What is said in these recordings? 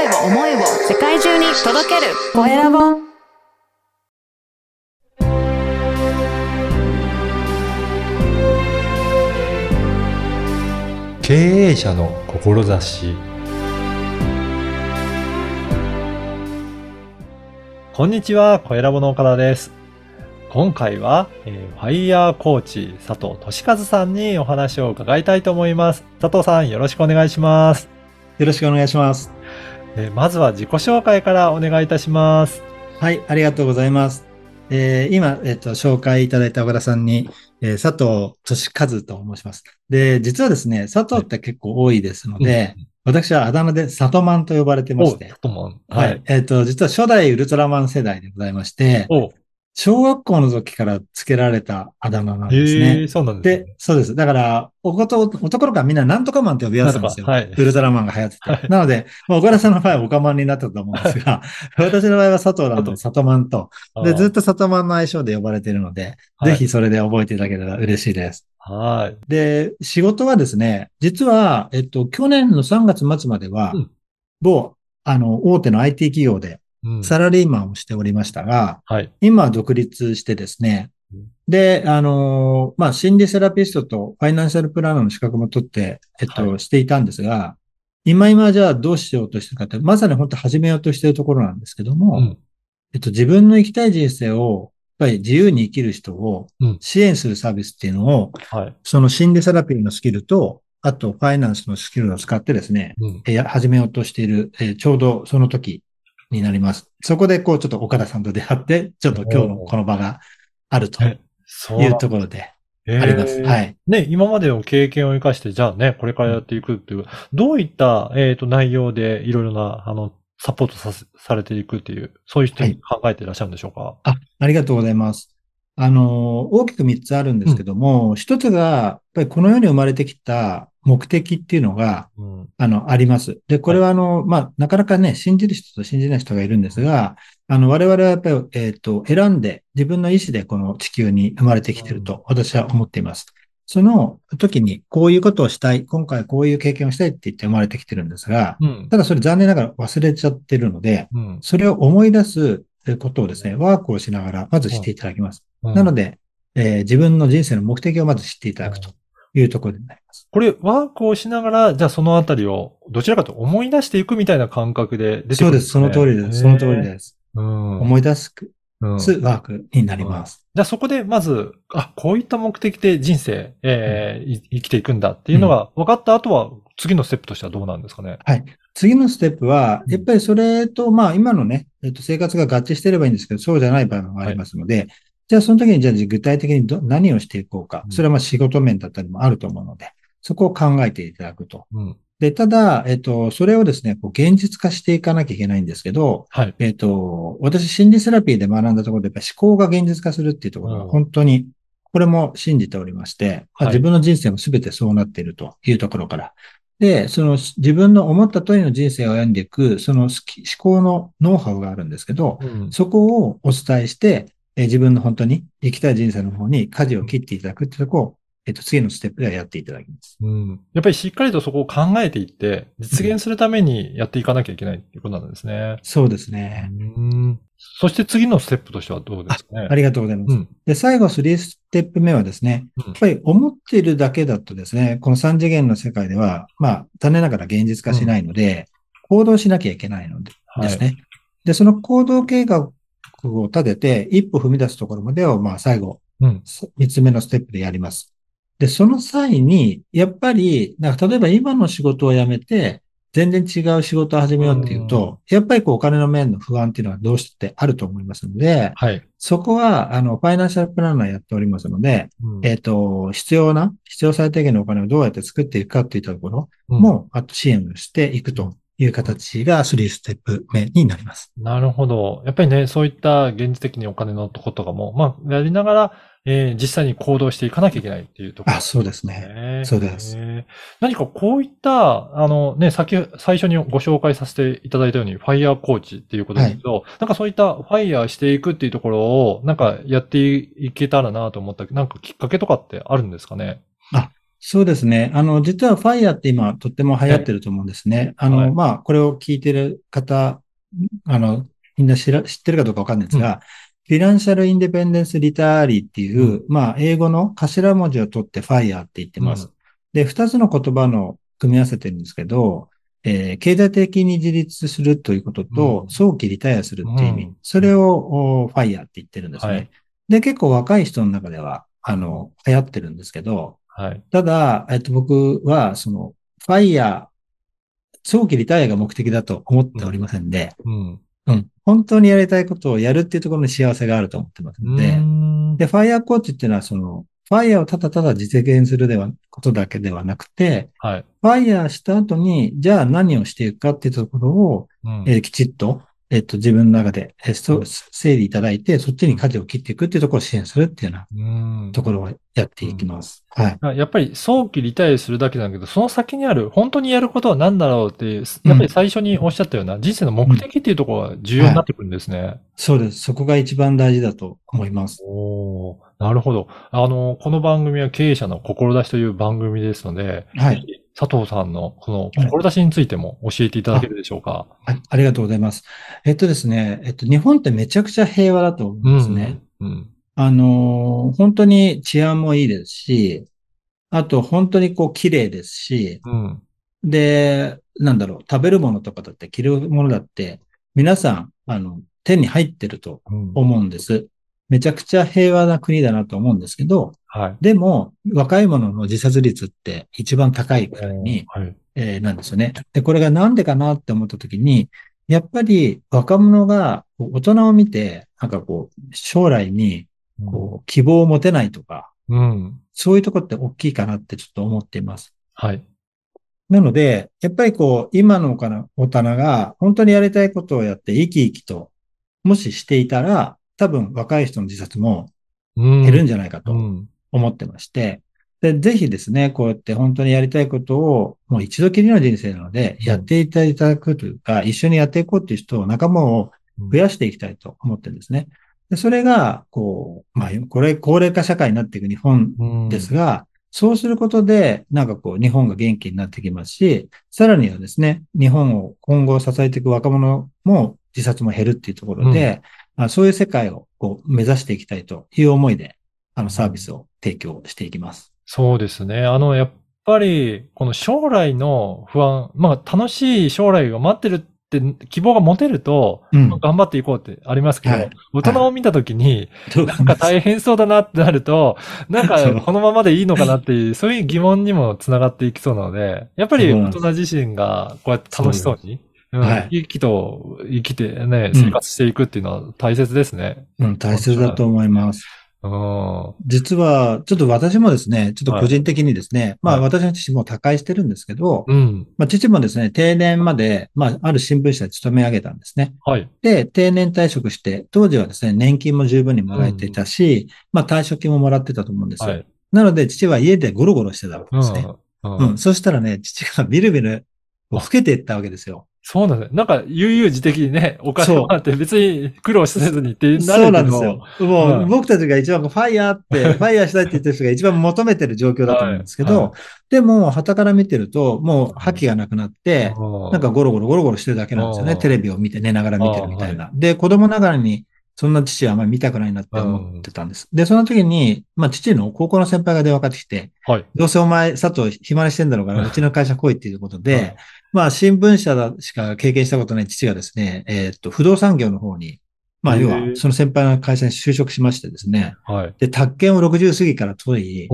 声を、思いを世界中に届けるコエラボ。経営者の志こんにちは、小ラボの岡田です。今回は、えーファイヤーコーチ佐藤俊和さんにお話を伺いたいと思います。佐藤さん、よろしくお願いします。よろしくお願いします。えーまずは自己紹介からお願いいたします。はい、ありがとうございます。えー今、えっと、紹介いただいた岡田さんに、えー佐藤俊和と申します。で、実はですね、佐藤って結構多いですので、私はあだ名で佐藤マンと呼ばれてまお、して、トマン。はい、はい。えっと、実は初代ウルトラマン世代でございまして、お、小学校の時から付けられたあだ名なんですへねえ。そうなんですね。で、そうです。だから、おこと、男の子はみんななんとかマンって呼び合ってたんですよ。はいウルトラマンが流行ってて。はいなので、まあ、岡田さんの場合はオカマンになったと思うんですが、私の場合は佐藤なので、佐藤マンと。で、ずっと佐藤マンの愛称で呼ばれているので、はいぜひそれで覚えていただけたら嬉しいです。はい。で、仕事はですね、実は、えっと、去年の3月末までは、うん某、あの、大手の IT 企業でうんサラリーマンをしておりましたが、はい。今は独立してですねうん、で、あのーまあ、心理セラピストとファイナンシャルプランナーの資格も取って、えっと、はしていたんですが、今今じゃあどうしようとしてるかって、まさに本当始めようとしているところなんですけども、うん。えっと、自分の生きたい人生を、やっぱり自由に生きる人をうん支援するサービスっていうのを、はい。その心理セラピーのスキルと、あとファイナンスのスキルを使ってですね、うん。えー始めようとしている、えーちょうどその時になります。そこでこうちょっと岡田さんと出会って、ちょっと今日のこの場があるというところであります。はい。ね、今までの経験を生かして、じゃあね、これからやっていくっていう、どういった、えっ、と、内容でいろいろな、あの、サポートさせ、されていくっていう、そういう人に考えていらっしゃるんでしょうか、あ、ありがとうございます。あのー、大きく3つあるんですけども、一つが、やっぱりこの世に生まれてきた目的っていうのが、うん、あの、あります。で、これはあの、まあ、なかなかね、信じる人と信じない人がいるんですが、あの、我々はやっぱり、えっ、と、選んで、自分の意思でこの地球に生まれてきていると、私は思っています。その時に、こういうことをしたい、今回こういう経験をしたいって言って生まれてきてるんですが、うん。ただそれ残念ながら忘れちゃってるので、うん。それを思い出すことをですね、ワークをしながら、まずしていただきます。なので、で、えー自分の人生の目的をまず知っていただくというところになります。これ、ワークをしながら、じゃあそのあたりを、どちらかと思い出していくみたいな感覚で出てくるんそうです。その通りです。その通りす。です。うん。思い出すうんワークになります。じゃあそこでまず、あ、こういった目的で人生、えーい生きていくんだっていうのが分かった後は、次のステップとしてはどうなんですかね？次のステップは、うんやっぱりそれと、まあ今のね、えっと、生活が合致してればいいんですけど、そうじゃない場合もありますので、じゃあその時にじゃあ具体的にど何をしていこうかう。んそれはまあ仕事面だったりもあると思うので、そこを考えていただくと。うん。で、ただ、えっと、それをですね、こう現実化していかなきゃいけないんですけど、はい。えっと、私心理セラピーで学んだところで、やっぱり思考が現実化するっていうところがうん本当に、これも信じておりまして、はい自分の人生も全てそうなっているというところから。で、その自分の思った通りの人生を歩んでいく、その思考のノウハウがあるんですけど、うん。そこをお伝えして、えー自分の本当に生きたい人生の方に舵を切っていただくってところを、えっと、次のステップではやっていただきます。うん。やっぱりしっかりとそこを考えていって、実現するためにやっていかなきゃいけないっていうことなんですね。そうですね。うん。そして次のステップとしてはどうですかね？ありがとうございます。うん。で、最後、3ステップ目はですね、うんやっぱり思っているだけだとですね、この3次元の世界では、まあ、残念ながら現実化しないので、行動しなきゃいけないのではいですね。で、その行動計画を立てて、一歩踏み出すところまでを、まあ、最後、うん。3つ目のステップでやります。で、その際に、やっぱり、なんか例えば今の仕事を辞めて、全然違う仕事を始めようっていうと、やっぱりこうお金の面の不安っていうのはどうしてあると思いますので、はい。そこは、あの、ファイナンシャルプランナーやっておりますので、うんえっ、と、必要な、必要最低限のお金をどうやって作っていくかといったところうんも、あと支援をしていくという形が3ステップ目になります。なるほど。やっぱりね、そういった現実的にお金のとことかも、まあ、やりながら、えー実際に行動していかなきゃいけないっていうところ、あ、そうですね。ね。そうですね何かこういった、あのね、先、最初にご紹介させていただいたように、ファイヤーコーチっていうことですけど、なんかそういったファイヤーしていくっていうところを、なんかやっていけたらなと思ったけど、なんかきっかけとかってあるんですかね？そうですね。あの、実は FIRE って今とっても流行ってると思うんですね。あの、はいまあ、これを聞いてる方、あの、みんな知ら、知ってるかどうかわかんないですが、フィナンシャルインデペンデンスリターリーっていう、まあ、英語の頭文字を取って FIRE って言ってます。うんで、二つの言葉の組み合わせてるんですけど、えー経済的に自立するということと、うん早期リタイアするっていう意味。うんそれを、お FIRE って言ってるんですね。はいで、結構若い人の中では、あの、流行ってるんですけど、はい。ただ、えっと、僕は、その、ファイヤー、早期リタイアが目的だと思っておりませんで、うん。うん。本当にやりたいことをやるっていうところに幸せがあると思ってますので、うんで、ファイヤーコーチっていうのは、その、ファイヤーをただただ実現するでは、ことだけではなくて、はい。ファイヤーした後に、じゃあ何をしていくかっていうところを、うんえーきちっと、えっと、自分の中で、えー整理いただいて、そっちに舵を切っていくっていうところを支援するっていうようなうんところをやっていきます。はい。あやっぱり早期リタイアするだけなんだけど、その先にある、本当にやることは何だろうっていう、やっぱり最初におっしゃったような人生の目的っていうところが重要になってくるんですね。そうです。そこが一番大事だと思います。おーなるほど。あの、この番組は経営者の志という番組ですので、はい。佐藤さんのこの志についても教えていただけるでしょうか？あありがとうございます。えっとですね、えっと、日本ってめちゃくちゃ平和だと思うんですね。うん。あのー本当に治安もいいですし、あと本当にこう綺麗ですし、うん。で、なんだろう、食べるものとかだって着るものだって、皆さん、あの、手に入ってるとうん。思うんです。めちゃくちゃ平和な国だなと思うんですけど、はい。でも、若い者の自殺率って一番高いくらいに、はい。えーなんですよね。で、これがなんでかなって思ったときに、やっぱり若者が大人を見て、なんかこう、将来にこう希望を持てないとか、うん。そういうとこって大きいかなってちょっと思っています。はい。なので、やっぱりこう、今のかな大人が本当にやりたいことをやって生き生きと、もししていたら、多分若い人の自殺もうん。減るんじゃないかとうん。思ってまして、で、ぜひですね、こうやって本当にやりたいことを、もう一度きりの人生なので、うん。やっていただくというか、一緒にやっていこうっていう人を、仲間を増やしていきたいと思ってるんですね。で、それが、こう、まあ、これ、高齢化社会になっていく日本うん。ですが、そうすることで、なんかこう、日本が元気になってきますし、さらにはですね、日本を今後支えていく若者も自殺も減るっていうところで、あそういう世界をこう目指していきたいという思いで、あのサービスを提供していきます。そうですね。あの、やっぱり、この将来の不安、まあ、楽しい将来が待ってるって希望が持てると、うん。頑張っていこうってありますけど、はい大人を見たときに、どうなんか大変そうだなってなると、なんかこのままでいいのかなっていう、そういう疑問にもつながっていきそうなので、やっぱり大人自身がこうやって楽しそうに、うんはい生きと生きてね、うん生活していくっていうのは大切ですね。うん、大切だと思います。うん。実は、ちょっと私もですね、ちょっと個人的にですね、まあはい私の父も他界してるんですけど、うん。まあ父もですね、定年まで、まあある新聞社で勤め上げたんですね。はい。で、定年退職して、当時はですね、年金も十分にもらえていたし、まあ退職金ももらってたと思うんですよ。はい。なので父は家でゴロゴロしてたわけですね。うん。うん。そしたらね、父がビルビル、老けていったわけですよ。そうなんですね。なんか、悠々自適にね、お金もらって別に苦労せずにってなる。そうなんですよ。もう、はい僕たちが一番ファイヤーって、ファイヤーしたいって言ってる人が一番求めてる状況だと思うんですけど、はいはでも、旗から見てると、もう覇気がなくなって、うんなんかゴロゴロゴロゴロしてるだけなんですよね。うんテレビを見て寝ながら見てるみたいな。で、子供ながらに、そんな父はあんまり見たくないなって思ってたんです。で、その時に、まあ、父の高校の先輩が電話かかってきて、はい。どうせお前、佐藤暇にしてんだろうから、うちの会社来いっていうことで、はいまあ、新聞社だしか経験したことない父がですね、えーっと、不動産業の方に、まあ、要は、その先輩の会社に就職しましてですね、はい。い。で、宅建を60過ぎから取り、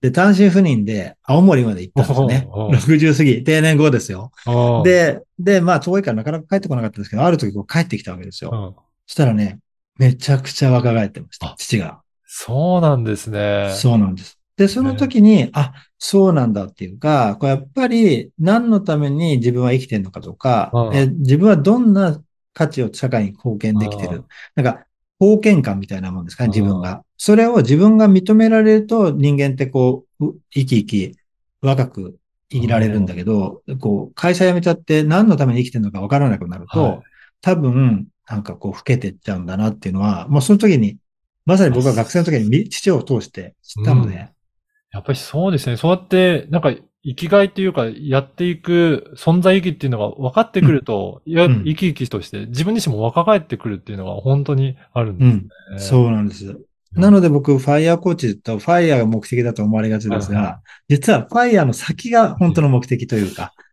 で、単身赴任で青森まで行ったんですね。おうおう60過ぎ、定年後ですよ。ああ、で、で、まあ、遠いからなかなか帰ってこなかったんですけど、ある時こう帰ってきたわけですよ。うん、そしたらね、めちゃくちゃ若返ってましたあ、父が。そうなんですね。そうなんです。で、その時に、あ、そうなんだっていうか、これやっぱり何のために自分は生きてるのかとか、うんえ自分はどんな価値を社会に貢献できてうんる。なんか、貢献感みたいなもんですかね、うん自分が。それを自分が認められると人間ってこう、う生き生き、若く生きられるんだけど、こう、会社辞めちゃって何のために生きてるのかわからなくなると、はい多分、なんかこう、老けてっちゃうんだなっていうのは、もうその時に、まさに僕は学生の時にみ父を通して知ったので、やっぱりそうですね。そうやって、なんか、生きがいっていうか、やっていく存在意義っていうのが分かってくると、いや、うん。生き生きとして自分自身も若返ってくるっていうのが本当にあるんですね。そうなんです。なので僕、ファイヤーコーチとファイヤーが目的だと思われがちですが、実はファイヤーの先が本当の目的というか、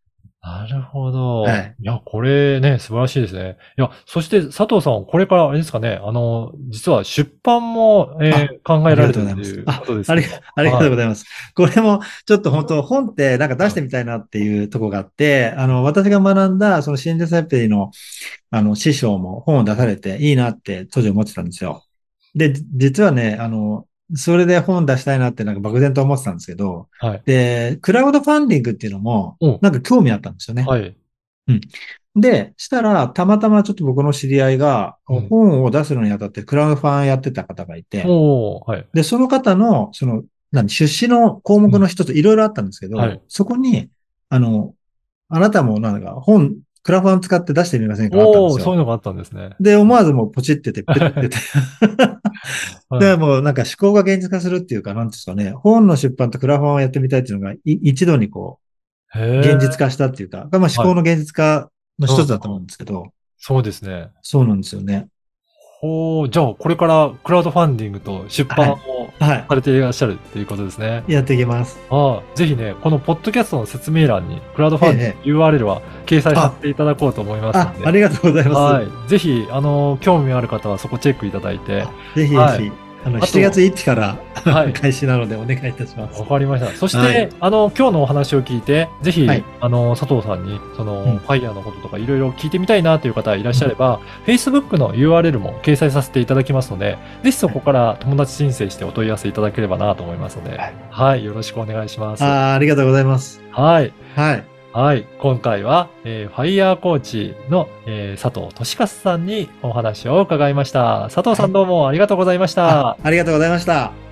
なるほど。はいいや、これね、素晴らしいですね。いや、そして佐藤さん、これからあれですかね、あの、実は出版も、えー考えられてるっていうことですあ。ありがとうございます。これも、ちょっと本当、本ってなんか出してみたいなっていうところがあって、あの、私が学んだ、その心理サイペリの、あの、師匠も本を出されていいなって当時思ってたんですよ。で、じ実はね、あの、それで本出したいなってなんか漠然と思ってたんですけど、はい。で、クラウドファンディングっていうのもうん、なんか興味あったんですよね。はい。で、したら、たまたまちょっと僕の知り合いが、うん本を出すのにあたってクラウドファンやってた方がいて、おー、はい。で、その方の、その、何、出資の項目の一つ、いろいろあったんですけど、はいそこに、あの、あなたもなんか本、クラファン使って出してみませんか？おーそういうのがあったんですね。で、思わずもうポチってて、ペッてて。はいで、もうなんか思考が現実化するっていうか、なんていうんですかね、本の出版とクラファンをやってみたいっていうのが、い一度にこへう、ー現実化したっていうか、まあ思考の現実化の一つだと思うんですけど、そうですね。そうなんですよね。ほう、じゃあ、これからクラウドファンディングと出版をはされていらっしゃるっていうことですね。い。やっていきます。ああ、ぜひね、このポッドキャストの説明欄に、クラウドファンディング URL は掲載させていただこうと思いますの、で。あありがとうございます。はい。ぜひ、あの、興味ある方はそこチェックいただいて。ぜひぜひ、はいあの、あと7月1日から、はい開始なのでお願いいたしますわ。かりました。そして、はいあの、今日のお話を聞いて、ぜひ、はいあの、佐藤さんに、その、うんファイヤーのこととかいろいろ聞いてみたいなという方いらっしゃれば、Facebook の URL も掲載させていただきますので、ぜひそこから友達申請してお問い合わせいただければなと思いますので、はいはい、よろしくお願いします。あーありがとうございます。はい。はい。はい。今回は、えーファイヤーコーチの、えー佐藤俊勝さんにお話を伺いました。佐藤さんどうもありがとうございました。あありがとうございました。